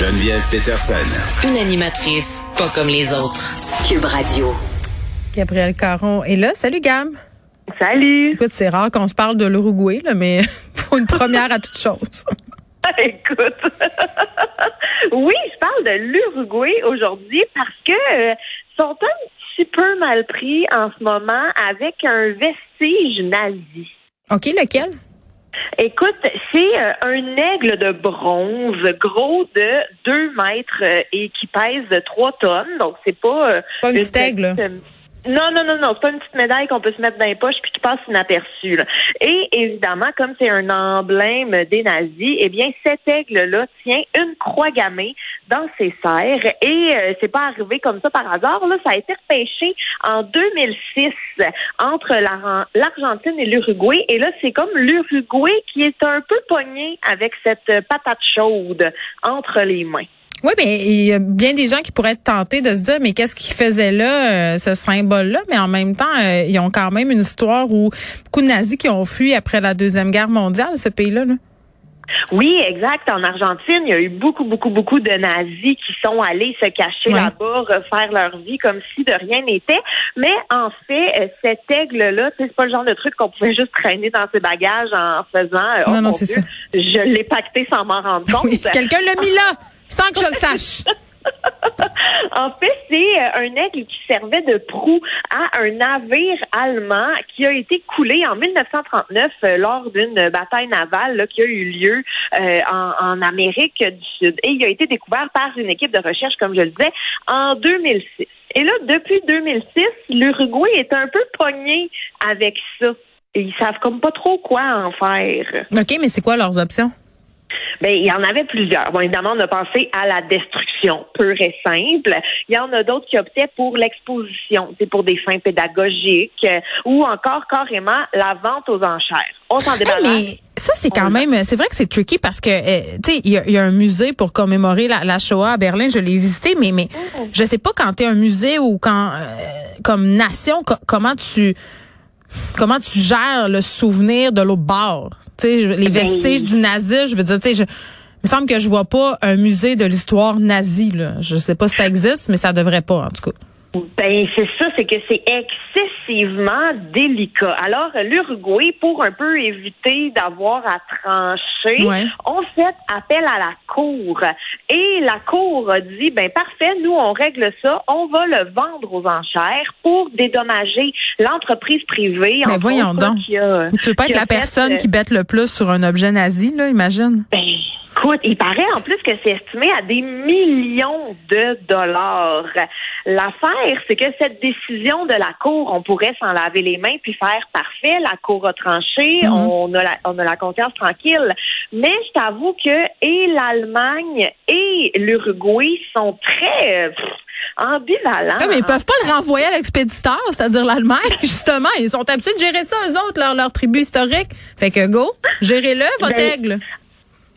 Geneviève Peterson. Une animatrice pas comme les autres. Cube Radio. Gabriel Caron est là. Salut Gab. Salut. Écoute, c'est rare qu'on se parle de l'Uruguay, là, mais pour une première à toute chose. Écoute. oui, je parle de l'Uruguay aujourd'hui parce que euh, sont un petit peu mal pris en ce moment avec un vestige nazi. OK, lequel? Écoute, c'est euh, un aigle de bronze, gros de 2 mètres euh, et qui pèse 3 tonnes. Donc, c'est pas... euh, Pas un une petit aigle, petite, euh, non, non, non, non, c'est pas une petite médaille qu'on peut se mettre dans les poches puis qui passe inaperçue. là. Et évidemment, comme c'est un emblème des nazis, eh bien, cet aigle-là tient une croix gammée dans ses serres. Et euh, c'est pas arrivé comme ça par hasard. Là, ça a été repêché en 2006 entre la- l'Argentine et l'Uruguay. Et là, c'est comme l'Uruguay qui est un peu pogné avec cette patate chaude entre les mains. Oui, mais il y a bien des gens qui pourraient être tentés de se dire, mais qu'est-ce qu'ils faisaient là, euh, ce symbole-là? Mais en même temps, euh, ils ont quand même une histoire où beaucoup de nazis qui ont fui après la Deuxième Guerre mondiale, ce pays-là. là. Oui, exact. En Argentine, il y a eu beaucoup, beaucoup, beaucoup de nazis qui sont allés se cacher Ouais. là-bas, refaire leur vie comme si de rien n'était. Mais en fait, euh, cet aigle-là, c'est pas le genre de truc qu'on pouvait juste traîner dans ses bagages en faisant. euh, oh Non, non, c'est ça. Je l'ai pacté sans m'en rendre compte. Oui, quelqu'un l'a mis là, sans que je le sache. En fait, c'est euh, un aigle qui servait de proue à un navire allemand qui a été coulé en 1939 euh, lors d'une bataille navale qui a eu lieu euh, en, Amérique du Sud. Et il a été découvert par une équipe de recherche, comme je le disais, en 2006. Et là, depuis 2006, l'Uruguay est un peu pogné avec ça. Ils savent comme pas trop quoi en faire. OK, mais c'est quoi leurs options? Ben, il y en avait plusieurs. Bon, évidemment, on a pensé à la destruction pure et simple. Il y en a d'autres qui optaient pour l'exposition, c'est pour des fins pédagogiques, euh, ou encore carrément la vente aux enchères. On s'en Hey, débarrasse. mais ça, c'est quand même, c'est vrai que c'est tricky parce que, euh, tu sais, il y, a- il y a un musée pour commémorer la, la Shoah à Berlin. Je l'ai visité, mais, mais je sais pas quand tu es un musée ou quand, euh, comme nation, co- comment tu, comment tu gères le souvenir de l'autre bord? Les Ben, vestiges du nazi, je veux dire, tu sais, je, il me semble que je vois pas un musée de l'histoire nazie, là. Je sais pas si ça existe, mais ça devrait pas, en tout cas. Ben c'est ça, c'est que c'est excessivement délicat. Alors l'Uruguay, pour un peu éviter d'avoir à trancher, Ouais. on fait appel à la cour. Et la cour a dit, ben parfait, nous on règle ça, on va le vendre aux enchères pour dédommager l'entreprise privée. Mais entre voyons autres, donc. a- Tu veux pas être la personne euh, qui bête le plus sur un objet nazi, là, imagine? Ben, écoute, il paraît en plus que c'est estimé à des millions de dollars. L'affaire, c'est que cette décision de la Cour, on pourrait s'en laver les mains puis faire parfait, la Cour a tranché, Mhm. on, a la, on a la conscience tranquille. Mais je t'avoue que et l'Allemagne et l'Uruguay sont très euh, pff, ambivalents. Ouais, mais ils peuvent pas le renvoyer à l'expéditeur, c'est-à-dire l'Allemagne, justement. Ils sont habitués de gérer ça, eux autres, leur, leur tribu historique. Fait que go, gérez-le, votre Ben, aigle.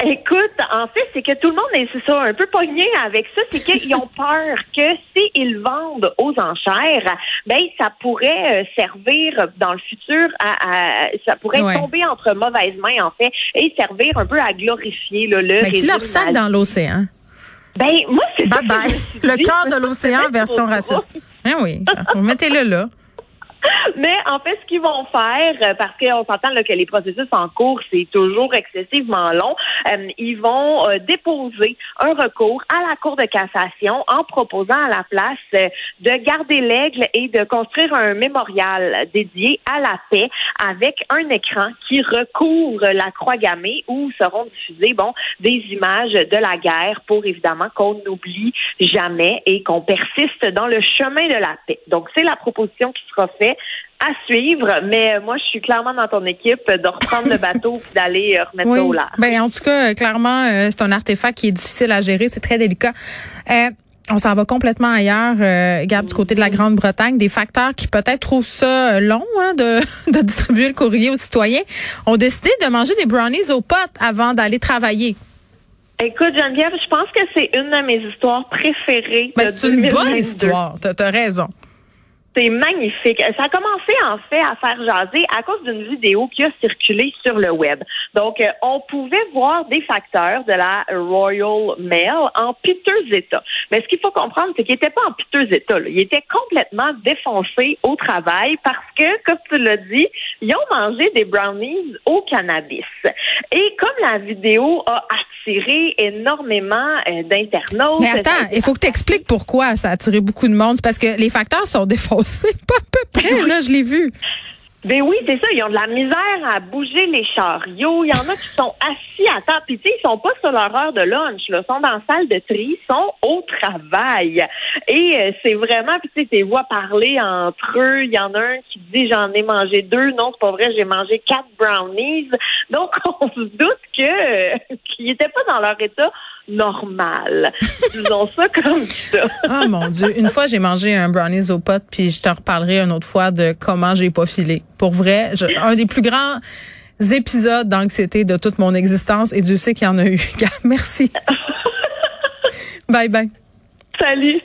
Écoute, en fait, c'est que tout le monde est ça, un peu pogné avec ça, c'est qu'ils ont peur que s'ils vendent aux enchères, ben ça pourrait euh, servir dans le futur à, à- ça pourrait Ouais. tomber entre mauvaises mains en fait et servir un peu à glorifier là, le Mais tu leur régime sac dans l'océan. Ben moi c'est Bye bye. Le cœur de l'océan version raciste. Hein, oui. Mettez-le là. Mais en fait, ce qu'ils vont faire, euh, parce qu'on s'entend que les processus en cours, c'est toujours excessivement long, euh, ils vont euh, déposer un recours à la Cour de cassation en proposant à la place de garder l'aigle et de construire un mémorial dédié à la paix avec un écran qui recouvre la croix gammée où seront diffusées bon, des images de la guerre pour évidemment qu'on n'oublie jamais et qu'on persiste dans le chemin de la paix. Donc, c'est la proposition qui sera faite à suivre, mais moi, je suis clairement dans ton équipe de reprendre le bateau puis d'aller euh, remettre Oui. ça au large. Ben, en tout cas, euh, clairement, euh, c'est un artefact qui est difficile à gérer. C'est très délicat. Euh, on s'en va complètement ailleurs, euh, Gab, du côté de la Grande-Bretagne. Des facteurs qui peut-être trouvent ça long hein, de, de distribuer le courrier aux citoyens ont décidé de manger des brownies aux potes avant d'aller travailler. Écoute, Geneviève, je pense que c'est une de mes histoires préférées Ben, c'est une bonne 2022. histoire. T'as as raison. C'est magnifique. Ça a commencé en fait à faire jaser à cause d'une vidéo qui a circulé sur le web. Donc, euh, on pouvait voir des facteurs de la Royal Mail en piteux état. Mais ce qu'il faut comprendre, c'est qu'ils n'étaient pas en piteux état. Là. Ils étaient complètement défoncés au travail parce que, comme tu l'as dit, ils ont mangé des brownies au cannabis. Et comme la vidéo a attiré énormément euh, d'internautes... Mais attends, il faut que tu expliques pourquoi ça a attiré beaucoup de monde. Parce que les facteurs sont défoncés c'est pas à peu près, là, je l'ai vu. Ben oui, c'est ça. Ils ont de la misère à bouger les chariots. Il y en a qui sont assis à table. Puis tu sais, ils sont pas sur leur heure de lunch. Là. Ils sont dans la salle de tri. Ils sont au travail. Et euh, c'est vraiment, puis tu sais, tes voix parler entre eux. Il y en a un qui dit j'en ai mangé deux. Non, c'est pas vrai. J'ai mangé quatre brownies. Donc on se doute que qu'ils n'étaient pas dans leur état normal. Disons ça comme ça. Ah mon Dieu. Une fois, j'ai mangé un brownies au pot, puis je te reparlerai une autre fois de comment j'ai pas filé. Pour vrai, un des plus grands épisodes d'anxiété de toute mon existence, et Dieu sait qu'il y en a eu. Merci. bye bye. Salut.